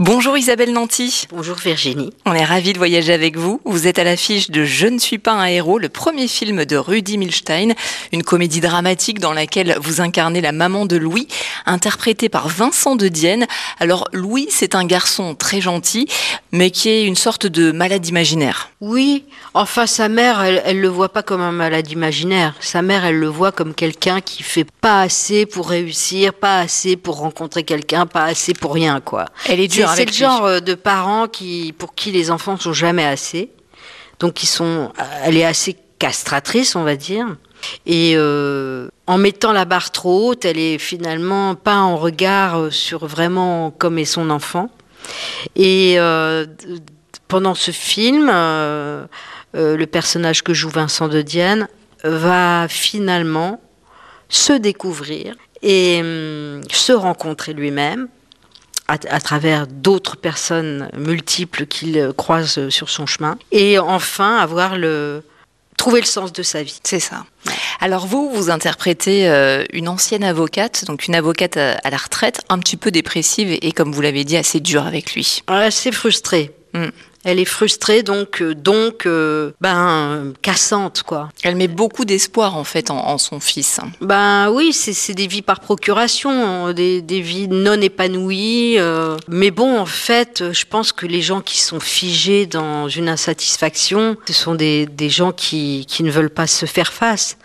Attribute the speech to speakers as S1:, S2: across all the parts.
S1: Bonjour Isabelle Nanty.
S2: Bonjour Virginie.
S1: On est ravis de voyager avec vous. Vous êtes à l'affiche de Je ne suis pas un héros, le premier film de Rudy Milstein, une comédie dramatique dans laquelle vous incarnez la maman de Louis, interprétée par Vincent de Dienne. Alors Louis, c'est un garçon très gentil, mais qui est une sorte de malade imaginaire.
S2: Oui, enfin sa mère, elle, elle le voit pas comme un malade imaginaire. Sa mère, elle le voit comme quelqu'un qui fait pas assez pour réussir, pas assez pour rencontrer quelqu'un, pas assez pour rien, quoi.
S1: Elle est dure
S2: C'est le genre euh, de parents qui, pour qui les enfants sont jamais assez. Donc ils sont, elle est assez castratrice, on va dire. Et euh, en mettant la barre trop haute, elle est finalement pas en regard euh, sur vraiment comme est son enfant. Et euh, pendant ce film, euh, euh, le personnage que joue Vincent de Dienne va finalement se découvrir et hum, se rencontrer lui-même à, à travers d'autres personnes multiples qu'il croise sur son chemin et enfin avoir le trouver le sens de sa vie.
S1: C'est ça. Alors vous, vous interprétez euh, une ancienne avocate, donc une avocate à, à la retraite, un petit peu dépressive et, et, comme vous l'avez dit, assez dure avec lui.
S2: Assez frustrée.
S1: Mm.
S2: Elle est frustrée, donc, euh, donc euh, ben, cassante, quoi.
S1: Elle met beaucoup d'espoir en fait en, en son fils.
S2: Ben oui, c'est c'est des vies par procuration, des, des vies non épanouies. euh. Mais bon, en fait, je pense que les gens qui sont figés dans une insatisfaction, ce sont des, des gens qui, qui ne veulent pas se faire face.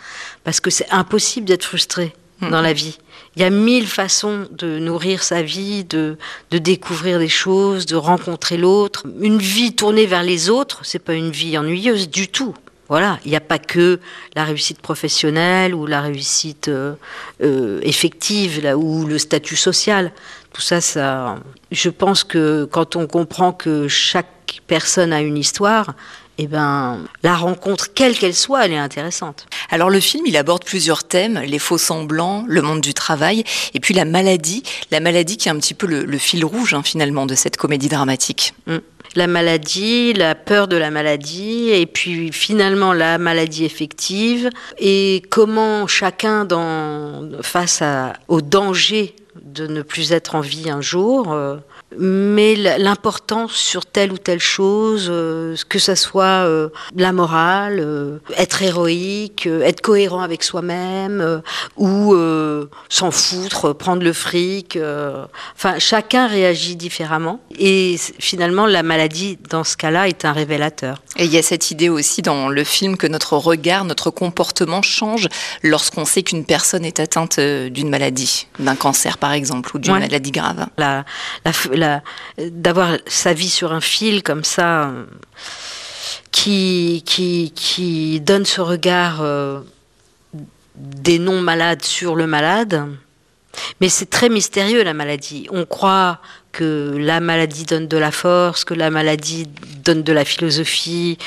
S2: Parce que c'est impossible d'être frustré dans la vie. Il y a mille façons de nourrir sa vie, de, de découvrir des choses, de rencontrer l'autre. Une vie tournée vers les autres, c'est pas une vie ennuyeuse du tout. Voilà, il n'y a pas que la réussite professionnelle ou la réussite euh, euh, effective là, ou le statut social. Tout ça, ça. Je pense que quand on comprend que chaque personne a une histoire, eh ben, la rencontre, quelle qu'elle soit, elle est intéressante.
S1: Alors le film, il aborde plusieurs thèmes, les faux semblants, le monde du travail, et puis la maladie, la maladie qui est un petit peu le, le fil rouge hein, finalement de cette comédie dramatique.
S2: Mm. La maladie, la peur de la maladie, et puis finalement la maladie effective, et comment chacun, dans, face à, au danger de ne plus être en vie un jour, euh, met l'importance sur telle ou telle chose, euh, que ça soit euh, la morale, euh, être héroïque, être cohérent avec soi-même, ou s'en foutre, prendre le fric. Enfin, chacun réagit différemment. Et finalement, la maladie, dans ce cas-là, est un révélateur.
S1: Et il y a cette idée aussi dans le film que notre regard, notre comportement change lorsqu'on sait qu'une personne est atteinte d'une maladie, d'un cancer par exemple, ou d'une
S2: Ouais.
S1: maladie grave.
S2: La, la, la- d'avoir sa vie sur un fil comme ça, euh, qui, qui, qui donne ce regard euh, des non-malades sur le malade. Mais c'est très mystérieux la maladie. On croit que la maladie donne de la force, que la maladie donne de la philosophie,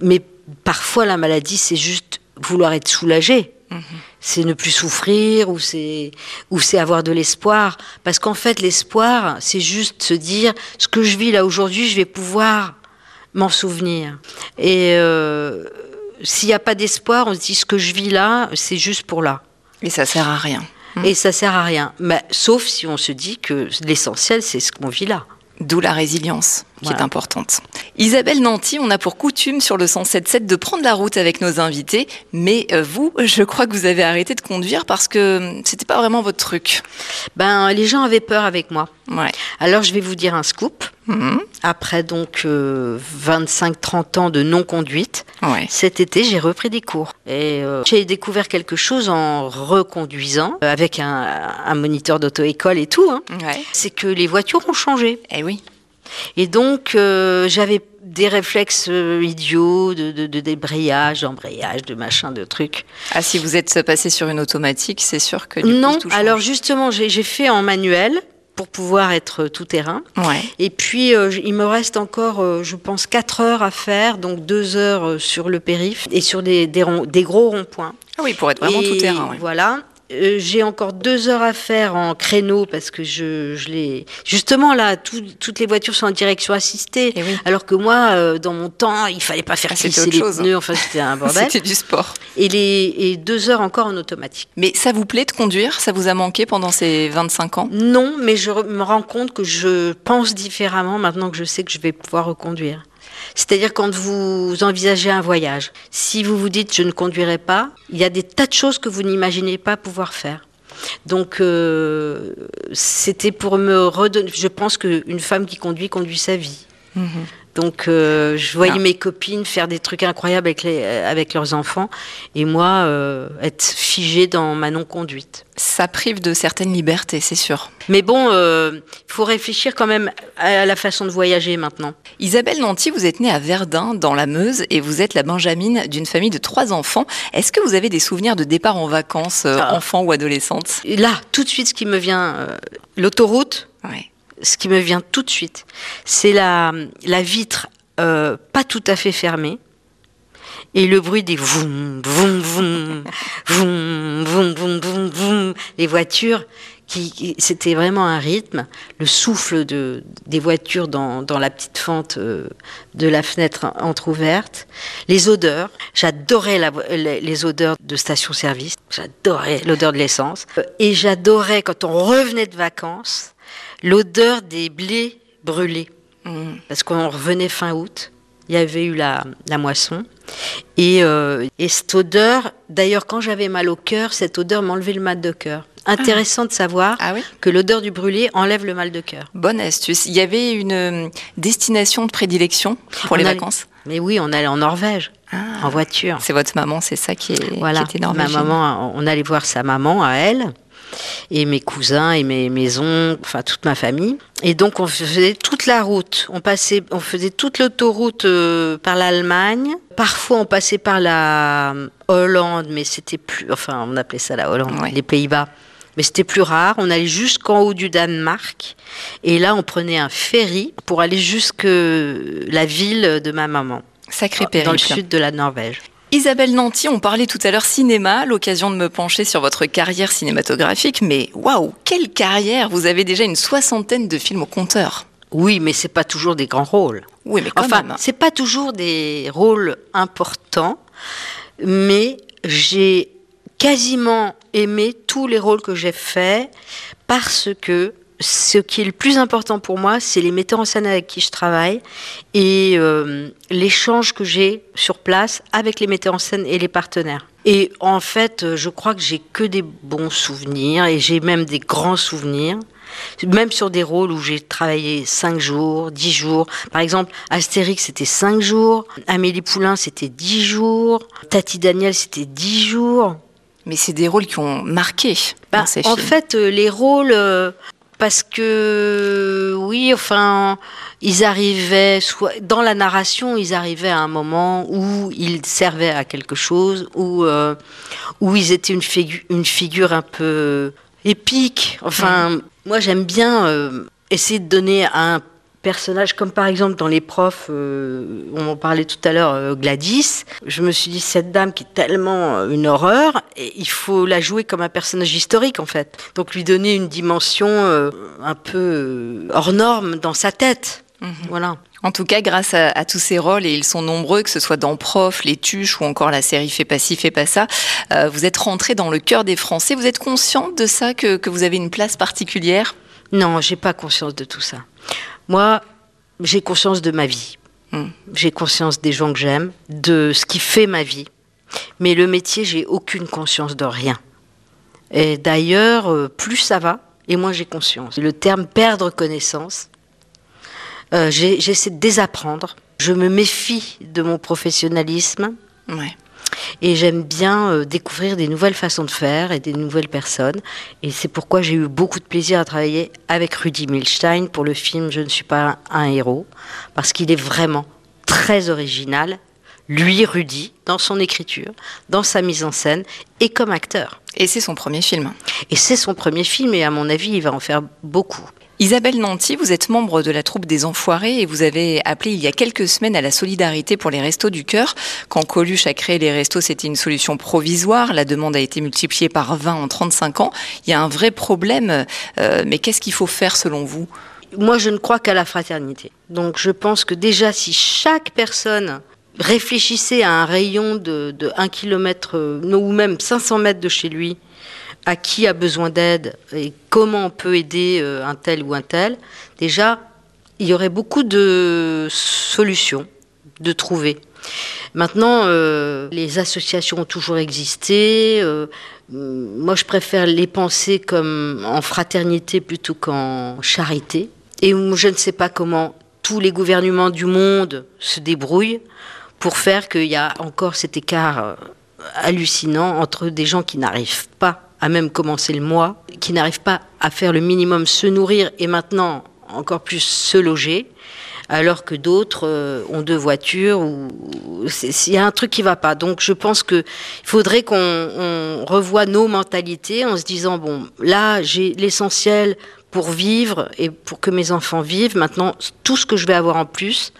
S2: mais parfois la maladie c'est juste vouloir être soulagé. C'est ne plus souffrir ou c'est ou c'est avoir de l'espoir. Parce qu'en fait l'espoir c'est juste se dire ce que je vis là aujourd'hui je vais pouvoir m'en souvenir. Et euh, s'il n'y a pas d'espoir on se dit ce que je vis là c'est juste pour là.
S1: Et ça sert à rien.
S2: et ça sert à rien. Mais sauf si on se dit que l'essentiel c'est ce qu'on vit là.
S1: D'où la résilience qui
S2: Voilà.
S1: est importante. Isabelle Nanty, on a pour coutume sur le 107.7 de prendre la route avec nos invités, mais euh, vous, je crois que vous avez arrêté de conduire parce que hum, c'était pas vraiment votre truc.
S2: ben les gens avaient peur avec moi
S1: Ouais.
S2: alors je vais vous dire un scoop
S1: Mhm.
S2: après donc euh, 25-30 ans de non-conduite
S1: Ouais.
S2: Cet été, j'ai repris des cours et euh, j'ai découvert quelque chose en reconduisant euh, avec un, un moniteur d'auto-école et tout. hein.
S1: Ouais.
S2: C'est que les voitures ont changé
S1: Eh oui.
S2: Et donc euh, j'avais des réflexes euh, idiots de, de, de débrayage, d'embrayage, de machin, de trucs.
S1: Ah, si vous êtes passé sur une automatique, c'est sûr que du
S2: non, alors justement, j'ai fait en manuel pour pouvoir être tout terrain.
S1: Ouais.
S2: Et puis, euh, il me reste encore, euh, je pense, 4 heures à faire, donc 2 heures euh, sur le périph' et sur des, des, ronds- des gros ronds-points.
S1: Ah oui, pour être vraiment
S2: Et
S1: tout terrain. ouais.
S2: Voilà. Euh, j'ai encore deux heures à faire en créneau parce que je, je l'ai. Justement, là, tout- toutes les voitures sont en direction assistée.
S1: Eh oui.
S2: Alors que moi, euh, dans mon temps, il fallait pas faire
S1: Ah,
S2: glisser les
S1: chose.
S2: pneus. Enfin, c'était un bordel.
S1: C'était du sport.
S2: et, les, et deux heures encore en automatique.
S1: Mais ça vous plaît de conduire? Ça vous a manqué pendant ces 25 ans?
S2: Non, mais je me rends compte que je pense différemment maintenant que je sais que je vais pouvoir reconduire. C'est-à-dire quand vous envisagez un voyage, si vous vous dites je ne conduirai pas, il y a des tas de choses que vous n'imaginez pas pouvoir faire. Donc euh, c'était pour me redonner. Je pense qu'une femme qui conduit conduit sa vie. Donc euh, je voyais
S1: Ah.
S2: mes copines faire des trucs incroyables avec, les, euh, avec leurs enfants et moi euh, être figée dans ma non-conduite.
S1: Ça prive de certaines libertés, c'est sûr.
S2: Mais bon, il faut réfléchir quand même à la façon de voyager maintenant.
S1: Isabelle Nanty, vous êtes née à Verdun, dans la Meuse, et vous êtes la benjamine d'une famille de trois enfants. Est-ce que vous avez des souvenirs de départ en vacances, euh,
S2: Ah.
S1: enfant ou adolescente
S2: là, tout de suite, ce qui me vient, euh, l'autoroute,
S1: Ouais.
S2: Ce qui me vient tout de suite, c'est la, la vitre euh, pas tout à fait fermée et le bruit des voum, voum, voum, voum, voum, voum, voum, voum, les voitures. Qui, qui- c'était vraiment un rythme, le souffle de, des voitures dans, dans la petite fente euh, de la fenêtre entr'ouverte, les odeurs. J'adorais la les, les odeurs de station-service, j'adorais l'odeur de l'essence, et j'adorais quand on revenait de vacances l'odeur des blés brûlés
S1: Mm.
S2: parce qu'on revenait fin août, il y avait eu la, la moisson. Et, euh, et cette odeur, d'ailleurs, quand j'avais mal au cœur, cette odeur m'enlevait le mal de cœur. Intéressant de savoir
S1: Ah oui
S2: que l'odeur du brûlé enlève le mal de cœur.
S1: Bonne astuce. Il y avait une euh, destination de prédilection pour
S2: On
S1: les
S2: allait-
S1: vacances?
S2: Mais oui, on allait en Norvège,
S1: Ah.
S2: en voiture.
S1: C'est votre maman, c'est ça qui, est,
S2: Voilà,
S1: qui était
S2: ma maman, on allait voir sa maman à elle, et mes cousins et mes maisons, enfin toute ma famille. Et donc on faisait toute la route. On passait, on faisait toute l'autoroute euh, par l'Allemagne. Parfois on passait par la Hollande, mais c'était plus, enfin on appelait ça la Hollande,
S1: Ouais.
S2: les Pays-Bas. Mais c'était plus rare. On allait jusqu'en haut du Danemark. Et là, on prenait un ferry pour aller jusque la ville de ma maman,
S1: Sacré
S2: dans le
S1: périple.
S2: sud de la Norvège.
S1: Isabelle Nanty, on parlait tout à l'heure cinéma, l'occasion de me pencher sur votre carrière cinématographique, mais waouh, quelle carrière Vous avez déjà une soixantaine de films au compteur.
S2: Oui, mais c'est pas toujours des grands rôles.
S1: Oui, mais quand
S2: Enfin,
S1: même.
S2: c'est pas toujours des rôles importants, mais j'ai quasiment aimé tous les rôles que j'ai faits parce que ce qui est le plus important pour moi, c'est les metteurs en scène avec qui je travaille et euh, l'échange que j'ai sur place avec les metteurs en scène et les partenaires. Et en fait, euh, je crois que j'ai que des bons souvenirs et j'ai même des grands souvenirs. Même sur des rôles où j'ai travaillé 5 jours, 10 jours. Par exemple, Astérix, c'était 5 jours. Amélie Poulain, c'était 10 jours. Tati Daniel, c'était 10 jours.
S1: Mais c'est des rôles qui ont marqué
S2: Bah,
S1: dans ces
S2: en
S1: films.
S2: fait, euh, les rôles, parce que oui, enfin, ils arrivaient soit dans la narration, ils arrivaient à un moment où ils servaient à quelque chose, où euh, où ils étaient une figure, une figure un peu épique. Enfin, moi, j'aime bien euh, essayer de donner à un personnage comme par exemple dans les profs, euh, on en parlait tout à l'heure, euh, Gladys. Je me suis dit cette dame qui est tellement euh, une horreur, et il faut la jouer comme un personnage historique en fait. Donc lui donner une dimension euh, un peu hors norme dans sa tête. Voilà.
S1: En tout cas, grâce à, à tous ces rôles, et ils sont nombreux, que ce soit dans Prof, Les Tuches ou encore la série Fais pas ci, fais pas ça, euh, vous êtes rentré dans le cœur des Français. Vous êtes consciente de ça, que, que vous avez une place particulière?
S2: Non, j'ai pas conscience de tout ça. Moi, j'ai conscience de ma vie.
S1: Hmm.
S2: J'ai conscience des gens que j'aime, de ce qui fait ma vie. Mais le métier, j'ai aucune conscience de rien. Et d'ailleurs, euh, plus ça va, et moins j'ai conscience. Le terme perdre connaissance, euh, j'essaie de désapprendre. Je me méfie de mon professionnalisme.
S1: Ouais.
S2: Et j'aime bien euh, découvrir des nouvelles façons de faire et des nouvelles personnes. Et c'est pourquoi j'ai eu beaucoup de plaisir à travailler avec Rudy Milstein pour le film Je ne suis pas un héros, parce qu'il est vraiment très original, lui, Rudy, dans son écriture, dans sa mise en scène et comme acteur.
S1: Et c'est son premier film.
S2: Et c'est son premier film et à mon avis, il va en faire beaucoup.
S1: Isabelle Nanty, vous êtes membre de la troupe des Enfoirés et vous avez appelé il y a quelques semaines à la solidarité pour les Restos du Cœur. Quand Coluche a créé les restos, c'était une solution provisoire. La demande a été multipliée par 20 en 35 ans. Il y a un vrai problème, euh, mais qu'est-ce qu'il faut faire selon vous?
S2: Moi, je ne crois qu'à la fraternité. Donc, je pense que déjà, si chaque personne réfléchissait à un rayon de, de 1 km ou même 500 mètres de chez lui, à qui a besoin d'aide et comment on peut aider euh, un tel ou un tel, déjà, il y aurait beaucoup de solutions de trouver. Maintenant, euh, les associations ont toujours existé. Euh, moi, je préfère les penser comme en fraternité plutôt qu'en charité. Et je ne sais pas comment tous les gouvernements du monde se débrouillent pour faire qu'il y a encore cet écart hallucinant entre des gens qui n'arrivent pas à même commencer le mois, qui n'arrivent pas à faire le minimum, se nourrir et maintenant encore plus se loger, alors que d'autres euh, ont deux voitures. Ou il y a un truc qui va pas. Donc je pense que il faudrait qu'on revoie nos mentalités en se disant bon, là j'ai l'essentiel pour vivre et pour que mes enfants vivent. Maintenant, tout ce que je vais avoir en plus,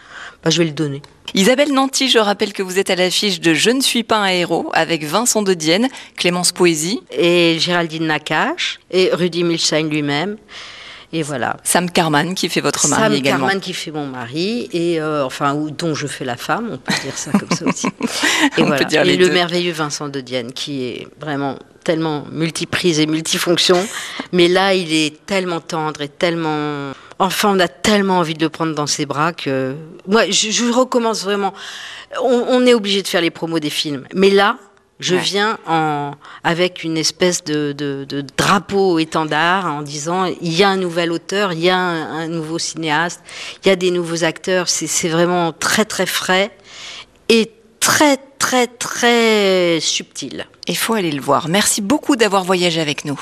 S2: bah, je vais le donner.
S1: Isabelle Nanty, je rappelle que vous êtes à l'affiche de Je ne suis pas un héros avec Vincent de Dienne, Clémence Poésie.
S2: Et Géraldine Nakache et Rudy Milstein lui-même. Et voilà.
S1: Sam Carman qui fait votre mari
S2: également. Sam Carman qui fait mon mari et euh, enfin dont je fais la femme, on peut dire ça comme ça aussi. Et, on peut dire et le merveilleux Vincent de Dienne qui est vraiment tellement multiprise et multifonction, mais là il est tellement tendre et tellement Enfin, on a tellement envie de le prendre dans ses bras que moi, je, recommence vraiment. On, est obligé de faire les promos des films, mais là, je viens en, avec une espèce de, drapeau étendard en disant il y a un nouvel auteur, il y a un, nouveau cinéaste, il y a des nouveaux acteurs. C'est vraiment très très frais et très très très subtil.
S1: Il faut aller le voir. Merci beaucoup d'avoir voyagé avec nous.